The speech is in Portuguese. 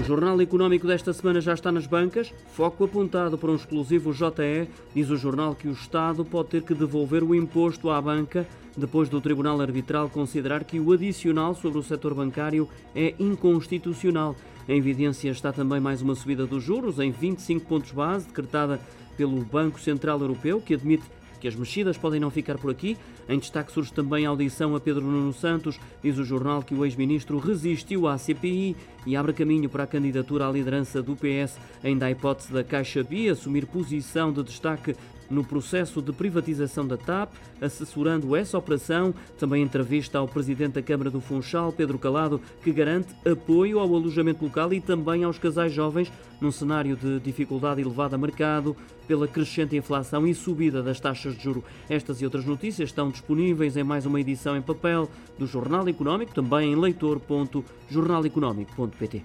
O Jornal Económico desta semana já está nas bancas. Foco apontado para um exclusivo JE. Diz o jornal que o Estado pode ter que devolver o imposto à banca depois do Tribunal Arbitral considerar que o adicional sobre o setor bancário é inconstitucional. Em evidência está também mais uma subida dos juros em 25 pontos base, decretada pelo Banco Central Europeu, que admite que as mexidas podem não ficar por aqui. Em destaque surge também a audição a Pedro Nuno Santos. Diz o jornal que o ex-ministro resistiu à CPI e abre caminho para a candidatura à liderança do PS. Ainda a hipótese da Caixa B assumir posição de destaque no processo de privatização da TAP, assessorando essa operação. Também entrevista ao presidente da Câmara do Funchal, Pedro Calado, que garante apoio ao alojamento local e também aos casais jovens, num cenário de dificuldade elevada a mercado, pela crescente inflação e subida das taxas de juro. Estas e outras notícias estão disponíveis em mais uma edição em papel do Jornal Económico, também em leitor.jornaleconómico.pt.